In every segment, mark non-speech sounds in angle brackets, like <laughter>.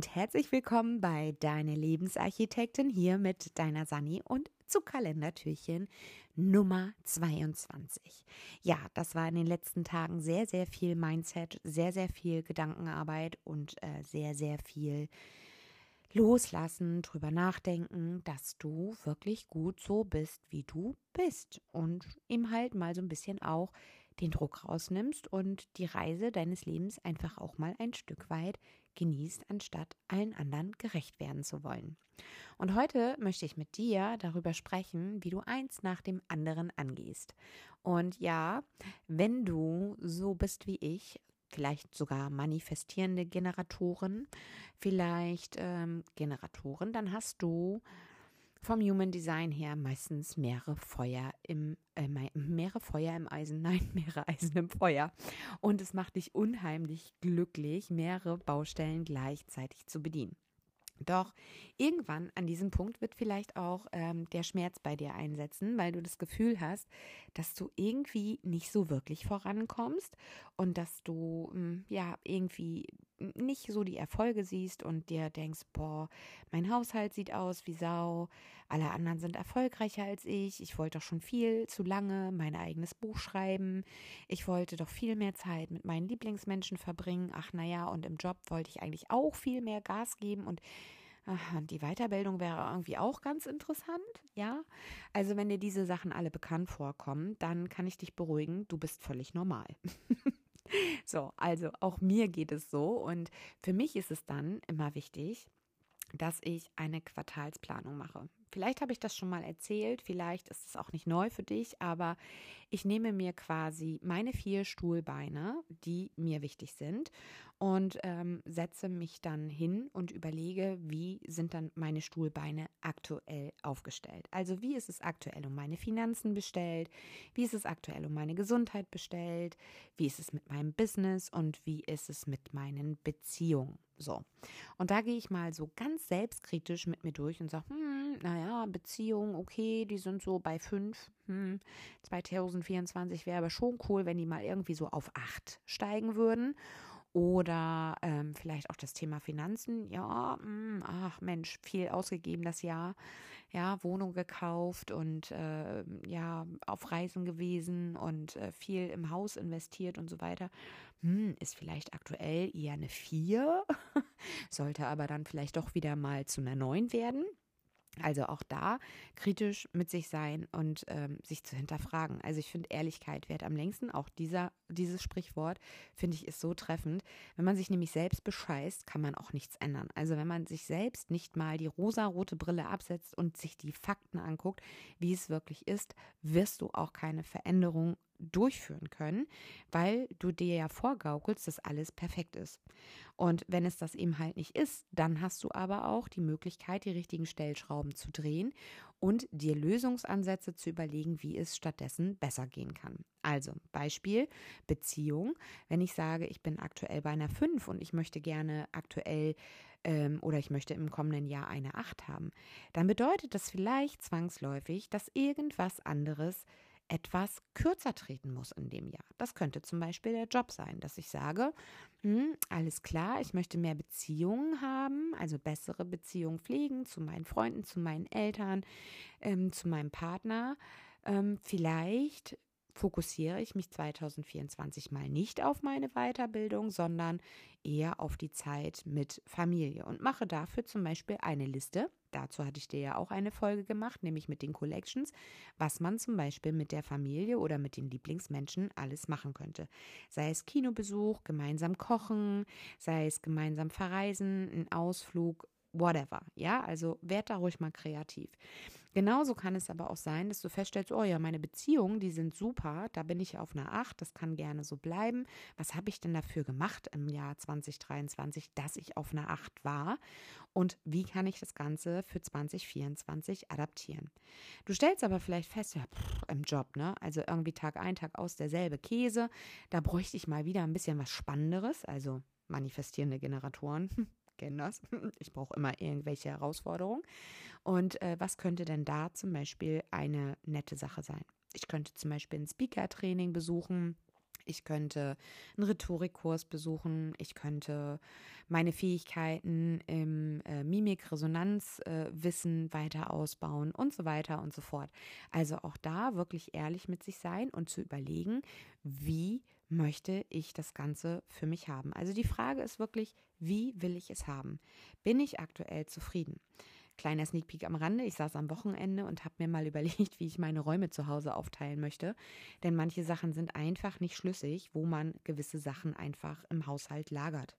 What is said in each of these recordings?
und herzlich willkommen bei Deine Lebensarchitektin hier mit deiner Sani und zu Kalendertürchen Nummer 22. Ja, das war in den letzten Tagen sehr, sehr viel Mindset, sehr, sehr viel Gedankenarbeit und äh, sehr, sehr viel loslassen, drüber nachdenken, dass du wirklich gut so bist, wie du bist und ihm halt mal so ein bisschen auch den Druck rausnimmst und die Reise deines Lebens einfach auch mal ein Stück weit genießt, anstatt allen anderen gerecht werden zu wollen. Und heute möchte ich mit dir darüber sprechen, wie du eins nach dem anderen angehst. Und ja, wenn du so bist wie ich, vielleicht sogar manifestierende Generatoren, vielleicht ähm, Generatoren, dann hast du vom Human Design her meistens mehrere Feuer im äh, mehrere Feuer im Eisen, <laughs> nein, mehrere Eisen im Feuer. Und es macht dich unheimlich glücklich, mehrere Baustellen gleichzeitig zu bedienen. Doch irgendwann an diesem Punkt wird vielleicht auch ähm, der Schmerz bei dir einsetzen, weil du das Gefühl hast, dass du irgendwie nicht so wirklich vorankommst und dass du ähm, ja irgendwie nicht so die Erfolge siehst und dir denkst, boah, mein Haushalt sieht aus wie Sau, alle anderen sind erfolgreicher als ich, ich wollte doch schon viel zu lange mein eigenes Buch schreiben, ich wollte doch viel mehr Zeit mit meinen Lieblingsmenschen verbringen, ach naja, und im Job wollte ich eigentlich auch viel mehr Gas geben und Ach, die Weiterbildung wäre irgendwie auch ganz interessant, ja. Also wenn dir diese Sachen alle bekannt vorkommen, dann kann ich dich beruhigen, du bist völlig normal. <laughs> So, also auch mir geht es so und für mich ist es dann immer wichtig, dass ich eine Quartalsplanung mache. Vielleicht habe ich das schon mal erzählt, vielleicht ist es auch nicht neu für dich, aber ich nehme mir quasi meine vier Stuhlbeine, die mir wichtig sind, und ähm, setze mich dann hin und überlege, wie sind dann meine Stuhlbeine aktuell aufgestellt. Also wie ist es aktuell um meine Finanzen bestellt, wie ist es aktuell um meine Gesundheit bestellt, wie ist es mit meinem Business und wie ist es mit meinen Beziehungen. So. Und da gehe ich mal so ganz selbstkritisch mit mir durch und sage, hm, naja, Beziehungen, okay, die sind so bei fünf. Hm, 2024 wäre aber schon cool, wenn die mal irgendwie so auf acht steigen würden. Oder ähm, vielleicht auch das Thema Finanzen. Ja, mh, hm, ach Mensch, viel ausgegeben das Jahr. Ja, Wohnung gekauft und äh, ja, auf Reisen gewesen und äh, viel im Haus investiert und so weiter. Hm, ist vielleicht aktuell eher eine vier, <laughs> sollte aber dann vielleicht doch wieder mal zu einer neun werden. Also auch da kritisch mit sich sein und ähm, sich zu hinterfragen. Also ich finde Ehrlichkeit wert am längsten. Auch dieser, dieses Sprichwort finde ich ist so treffend. Wenn man sich nämlich selbst bescheißt, kann man auch nichts ändern. Also wenn man sich selbst nicht mal die rosarote Brille absetzt und sich die Fakten anguckt, wie es wirklich ist, wirst du auch keine Veränderung durchführen können, weil du dir ja vorgaukelst, dass alles perfekt ist. Und wenn es das eben halt nicht ist, dann hast du aber auch die Möglichkeit, die richtigen Stellschrauben zu drehen und dir Lösungsansätze zu überlegen, wie es stattdessen besser gehen kann. Also Beispiel Beziehung. Wenn ich sage, ich bin aktuell bei einer 5 und ich möchte gerne aktuell ähm, oder ich möchte im kommenden Jahr eine 8 haben, dann bedeutet das vielleicht zwangsläufig, dass irgendwas anderes etwas kürzer treten muss in dem Jahr. Das könnte zum Beispiel der Job sein, dass ich sage, hm, alles klar, ich möchte mehr Beziehungen haben, also bessere Beziehungen pflegen zu meinen Freunden, zu meinen Eltern, ähm, zu meinem Partner. Ähm, vielleicht fokussiere ich mich 2024 mal nicht auf meine Weiterbildung, sondern eher auf die Zeit mit Familie und mache dafür zum Beispiel eine Liste. Dazu hatte ich dir ja auch eine Folge gemacht, nämlich mit den Collections, was man zum Beispiel mit der Familie oder mit den Lieblingsmenschen alles machen könnte. Sei es Kinobesuch, gemeinsam kochen, sei es gemeinsam verreisen, ein Ausflug, whatever. Ja, also werd da ruhig mal kreativ. Genauso kann es aber auch sein, dass du feststellst, oh ja, meine Beziehungen, die sind super, da bin ich auf einer 8, das kann gerne so bleiben. Was habe ich denn dafür gemacht im Jahr 2023, dass ich auf einer 8 war? Und wie kann ich das Ganze für 2024 adaptieren? Du stellst aber vielleicht fest, ja, pff, im Job, ne? Also irgendwie Tag ein, Tag aus derselbe Käse. Da bräuchte ich mal wieder ein bisschen was Spannenderes, also manifestierende Generatoren <laughs> kennen das. <laughs> Ich brauche immer irgendwelche Herausforderungen. Und äh, was könnte denn da zum Beispiel eine nette Sache sein? Ich könnte zum Beispiel ein Speaker-Training besuchen Ich könnte einen Rhetorikkurs besuchen. Ich könnte meine Fähigkeiten im äh, Mimik-Resonanzwissen äh, weiter ausbauen und so weiter und so fort. Also auch da wirklich ehrlich mit sich sein und zu überlegen, wie möchte ich das Ganze für mich haben. Also die Frage ist wirklich, wie will ich es haben? Bin ich aktuell zufrieden? Kleiner Sneak Peek am Rande. Ich saß am Wochenende und habe mir mal <laughs> überlegt, wie ich meine Räume zu Hause aufteilen möchte. Denn manche Sachen sind einfach nicht schlüssig, wo man gewisse Sachen einfach im Haushalt lagert.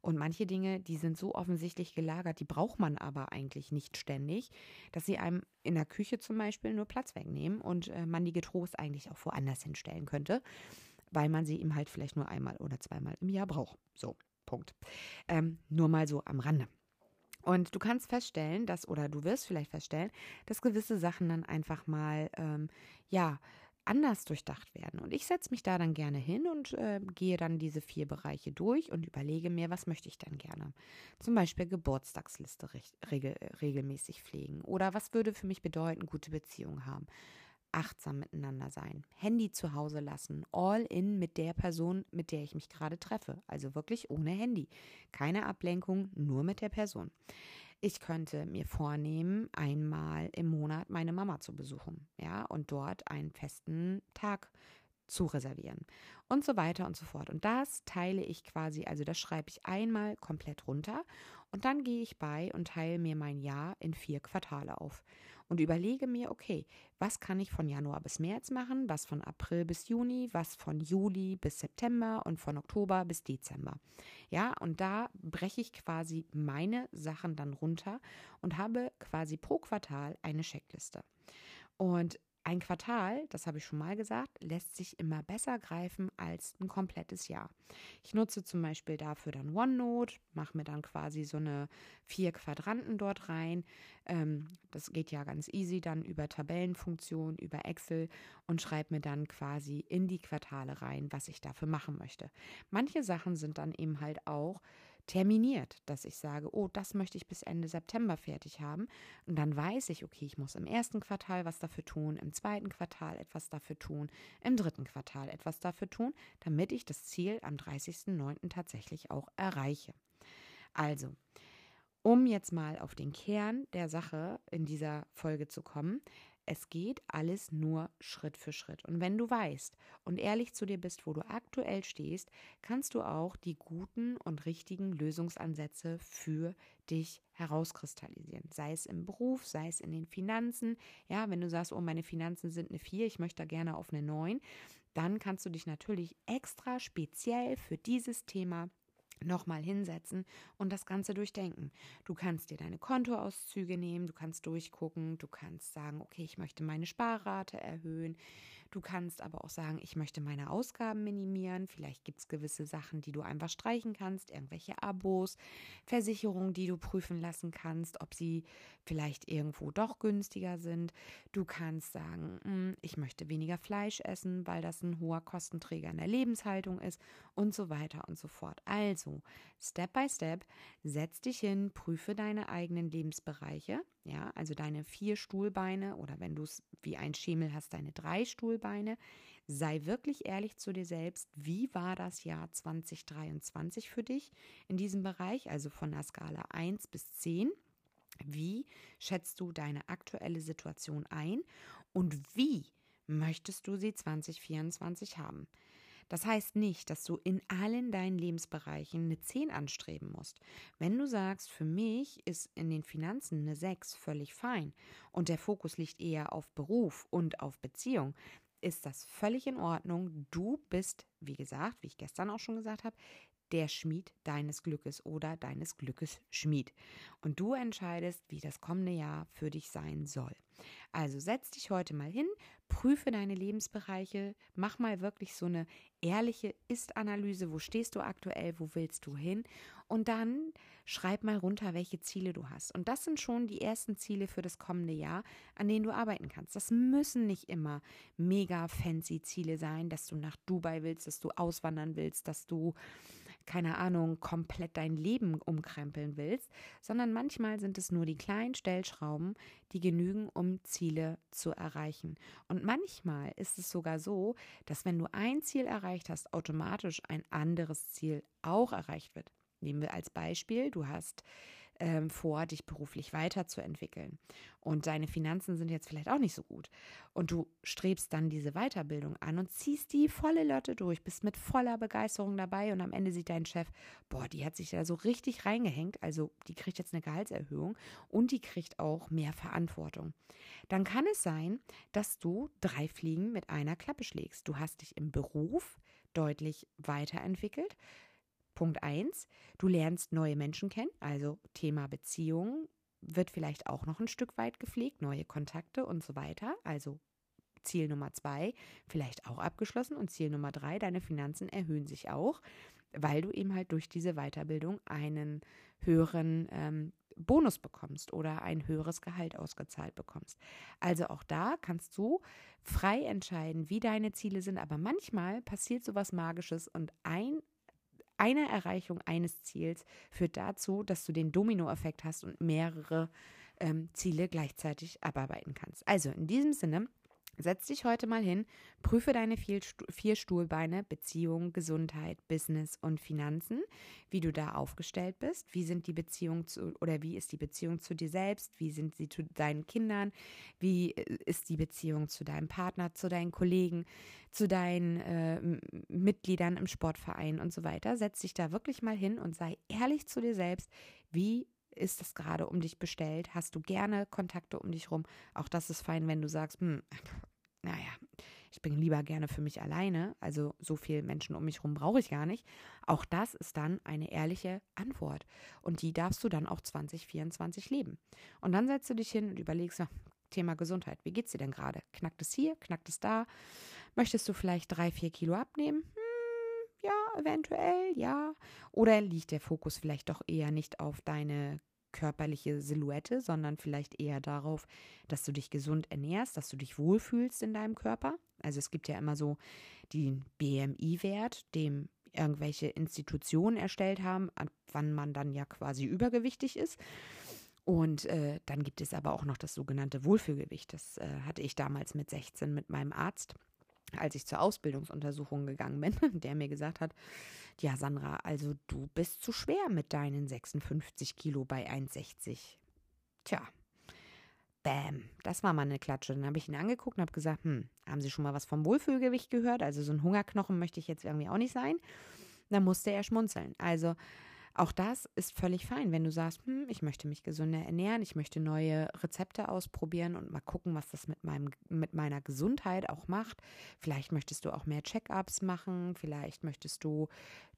Und manche Dinge, die sind so offensichtlich gelagert, die braucht man aber eigentlich nicht ständig, dass sie einem in der Küche zum Beispiel nur Platz wegnehmen und äh, man die getrost eigentlich auch woanders hinstellen könnte, weil man sie ihm halt vielleicht nur einmal oder zweimal im Jahr braucht. So, Punkt. Ähm, nur mal so am Rande. Und du kannst feststellen, dass, oder du wirst vielleicht feststellen, dass gewisse Sachen dann einfach mal, ähm, ja, anders durchdacht werden. Und ich setze mich da dann gerne hin und äh, gehe dann diese vier Bereiche durch und überlege mir, was möchte ich dann gerne. Zum Beispiel Geburtstagsliste regel, regelmäßig pflegen. Oder was würde für mich bedeuten, gute Beziehungen haben achtsam miteinander sein, Handy zu Hause lassen, all in mit der Person, mit der ich mich gerade treffe, also wirklich ohne Handy, keine Ablenkung, nur mit der Person. Ich könnte mir vornehmen, einmal im Monat meine Mama zu besuchen, ja, und dort einen festen Tag zu reservieren. Und so weiter und so fort. Und das teile ich quasi, also das schreibe ich einmal komplett runter und dann gehe ich bei und teile mir mein Jahr in vier Quartale auf und überlege mir, okay, was kann ich von Januar bis März machen, was von April bis Juni, was von Juli bis September und von Oktober bis Dezember. Ja, und da breche ich quasi meine Sachen dann runter und habe quasi pro Quartal eine Checkliste. Und ein Quartal, das habe ich schon mal gesagt, lässt sich immer besser greifen als ein komplettes Jahr. Ich nutze zum Beispiel dafür dann OneNote, mache mir dann quasi so eine vier Quadranten dort rein. Ähm, das geht ja ganz easy dann über Tabellenfunktion, über Excel und schreibe mir dann quasi in die Quartale rein, was ich dafür machen möchte. Manche Sachen sind dann eben halt auch terminiert, dass ich sage, oh, das möchte ich bis Ende September fertig haben. Und dann weiß ich, okay, ich muss im ersten Quartal was dafür tun, im zweiten Quartal etwas dafür tun, im dritten Quartal etwas dafür tun, damit ich das Ziel am 30.09. tatsächlich auch erreiche. Also, um jetzt mal auf den Kern der Sache in dieser Folge zu kommen, es geht alles nur Schritt für Schritt. Und wenn du weißt und ehrlich zu dir bist, wo du aktuell stehst, kannst du auch die guten und richtigen Lösungsansätze für dich herauskristallisieren. Sei es im Beruf, sei es in den Finanzen. Ja, wenn du sagst, oh, meine Finanzen sind eine 4, ich möchte da gerne auf eine 9, dann kannst du dich natürlich extra speziell für dieses Thema nochmal hinsetzen und das Ganze durchdenken. Du kannst dir deine Kontoauszüge nehmen, du kannst durchgucken, du kannst sagen, okay, ich möchte meine Sparrate erhöhen, Du kannst aber auch sagen, ich möchte meine Ausgaben minimieren. Vielleicht gibt es gewisse Sachen, die du einfach streichen kannst, irgendwelche Abos, Versicherungen, die du prüfen lassen kannst, ob sie vielleicht irgendwo doch günstiger sind. Du kannst sagen, hm, ich möchte weniger Fleisch essen, weil das ein hoher Kostenträger in der Lebenshaltung ist und so weiter und so fort. Also, Step by Step, setz dich hin, prüfe deine eigenen Lebensbereiche ja, also deine vier Stuhlbeine oder wenn du es wie ein Schemel hast, deine drei Stuhlbeine. Sei wirklich ehrlich zu dir selbst. Wie war das Jahr 2023 für dich in diesem Bereich, also von der Skala 1 bis 10? Wie schätzt du deine aktuelle Situation ein und wie möchtest du sie 2024 haben? Das heißt nicht, dass du in allen deinen Lebensbereichen eine 10 anstreben musst. Wenn du sagst, für mich ist in den Finanzen eine 6 völlig fein und der Fokus liegt eher auf Beruf und auf Beziehung, ist das völlig in Ordnung. Du bist, wie gesagt, wie ich gestern auch schon gesagt habe, der Schmied deines Glückes oder deines Glückes Schmied. Und du entscheidest, wie das kommende Jahr für dich sein soll. Also setz dich heute mal hin, prüfe deine Lebensbereiche, mach mal wirklich so eine ehrliche Ist-Analyse, wo stehst du aktuell, wo willst du hin und dann schreib mal runter, welche Ziele du hast. Und das sind schon die ersten Ziele für das kommende Jahr, an denen du arbeiten kannst. Das müssen nicht immer mega fancy Ziele sein, dass du nach Dubai willst, dass du auswandern willst, dass du keine Ahnung, komplett dein Leben umkrempeln willst, sondern manchmal sind es nur die kleinen Stellschrauben, die genügen, um Ziele zu erreichen. Und manchmal ist es sogar so, dass wenn du ein Ziel erreicht hast, automatisch ein anderes Ziel auch erreicht wird. Nehmen wir als Beispiel, du hast ähm, vor, dich beruflich weiterzuentwickeln. Und deine Finanzen sind jetzt vielleicht auch nicht so gut. Und du strebst dann diese Weiterbildung an und ziehst die volle Lotte durch, bist mit voller Begeisterung dabei und am Ende sieht dein Chef, boah, die hat sich da so richtig reingehängt, also die kriegt jetzt eine Gehaltserhöhung und die kriegt auch mehr Verantwortung. Dann kann es sein, dass du drei Fliegen mit einer Klappe schlägst. Du hast dich im Beruf deutlich weiterentwickelt. Punkt 1, du lernst neue Menschen kennen, also Thema Beziehungen wird vielleicht auch noch ein Stück weit gepflegt, neue Kontakte und so weiter. Also Ziel Nummer 2 vielleicht auch abgeschlossen und Ziel Nummer 3, deine Finanzen erhöhen sich auch, weil du eben halt durch diese Weiterbildung einen höheren ähm, Bonus bekommst oder ein höheres Gehalt ausgezahlt bekommst. Also auch da kannst du frei entscheiden, wie deine Ziele sind, aber manchmal passiert sowas Magisches und ein eine Erreichung eines Ziels führt dazu, dass du den Dominoeffekt hast und mehrere ähm, Ziele gleichzeitig abarbeiten kannst. Also in diesem Sinne, Setz dich heute mal hin, prüfe deine vier Stuhlbeine, Beziehung, Gesundheit, Business und Finanzen, wie du da aufgestellt bist, wie sind die Beziehungen zu oder wie ist die Beziehung zu dir selbst, wie sind sie zu deinen Kindern, wie äh, ist die Beziehung zu deinem Partner, zu deinen Kollegen, zu deinen äh, Mitgliedern im Sportverein und so weiter. Setz dich da wirklich mal hin und sei ehrlich zu dir selbst, wie ist das gerade um dich bestellt? Hast du gerne Kontakte um dich rum? Auch das ist fein, wenn du sagst, hm, naja, ich bin lieber gerne für mich alleine, also so viele Menschen um mich herum brauche ich gar nicht. Auch das ist dann eine ehrliche Antwort. Und die darfst du dann auch 2024 leben. Und dann setzt du dich hin und überlegst, Thema Gesundheit, wie geht's dir denn gerade? Knackt es hier, knackt es da? Möchtest du vielleicht drei, vier Kilo abnehmen? Hm, ja, eventuell, ja. Oder liegt der Fokus vielleicht doch eher nicht auf deine körperliche Silhouette, sondern vielleicht eher darauf, dass du dich gesund ernährst, dass du dich wohlfühlst in deinem Körper. Also es gibt ja immer so den BMI-Wert, dem irgendwelche Institutionen erstellt haben, ab wann man dann ja quasi übergewichtig ist. Und äh, dann gibt es aber auch noch das sogenannte Wohlfühlgewicht. Das äh, hatte ich damals mit 16 mit meinem Arzt als ich zur Ausbildungsuntersuchung gegangen bin, <laughs> der mir gesagt hat, ja Sandra, also du bist zu schwer mit deinen 56 Kilo bei 1,60. Tja, bäm, das war mal eine Klatsche. Dann habe ich ihn angeguckt und habe gesagt, hm, haben Sie schon mal was vom Wohlfühlgewicht gehört? Also so ein Hungerknochen möchte ich jetzt irgendwie auch nicht sein. Dann musste er schmunzeln. Also auch das ist völlig fein, wenn du sagst, hm, ich möchte mich gesünder ernähren, ich möchte neue Rezepte ausprobieren und mal gucken, was das mit, meinem, mit meiner Gesundheit auch macht. Vielleicht möchtest du auch mehr Check-ups machen, vielleicht möchtest du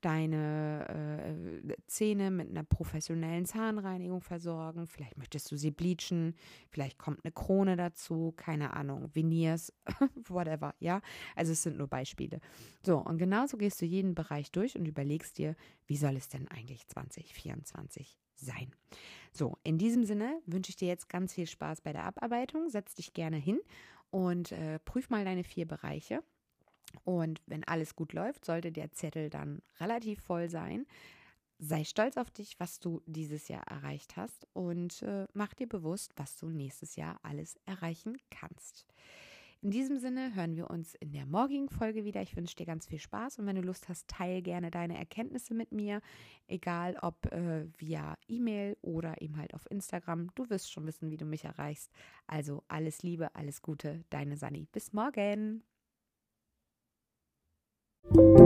deine äh, Zähne mit einer professionellen Zahnreinigung versorgen, vielleicht möchtest du sie bleachen, vielleicht kommt eine Krone dazu, keine Ahnung, Veneers, <laughs> whatever, ja. Also es sind nur Beispiele. So, und genauso gehst du jeden Bereich durch und überlegst dir, wie soll es denn eigentlich 2024 sein? So, in diesem Sinne wünsche ich dir jetzt ganz viel Spaß bei der Abarbeitung. Setz dich gerne hin und äh, prüf mal deine vier Bereiche und wenn alles gut läuft, sollte der Zettel dann relativ voll sein. Sei stolz auf dich, was du dieses Jahr erreicht hast und äh, mach dir bewusst, was du nächstes Jahr alles erreichen kannst. In diesem Sinne hören wir uns in der morgigen Folge wieder. Ich wünsche dir ganz viel Spaß und wenn du Lust hast, teile gerne deine Erkenntnisse mit mir, egal ob äh, via E-Mail oder eben halt auf Instagram. Du wirst schon wissen, wie du mich erreichst. Also alles Liebe, alles Gute, deine Sani. Bis morgen. you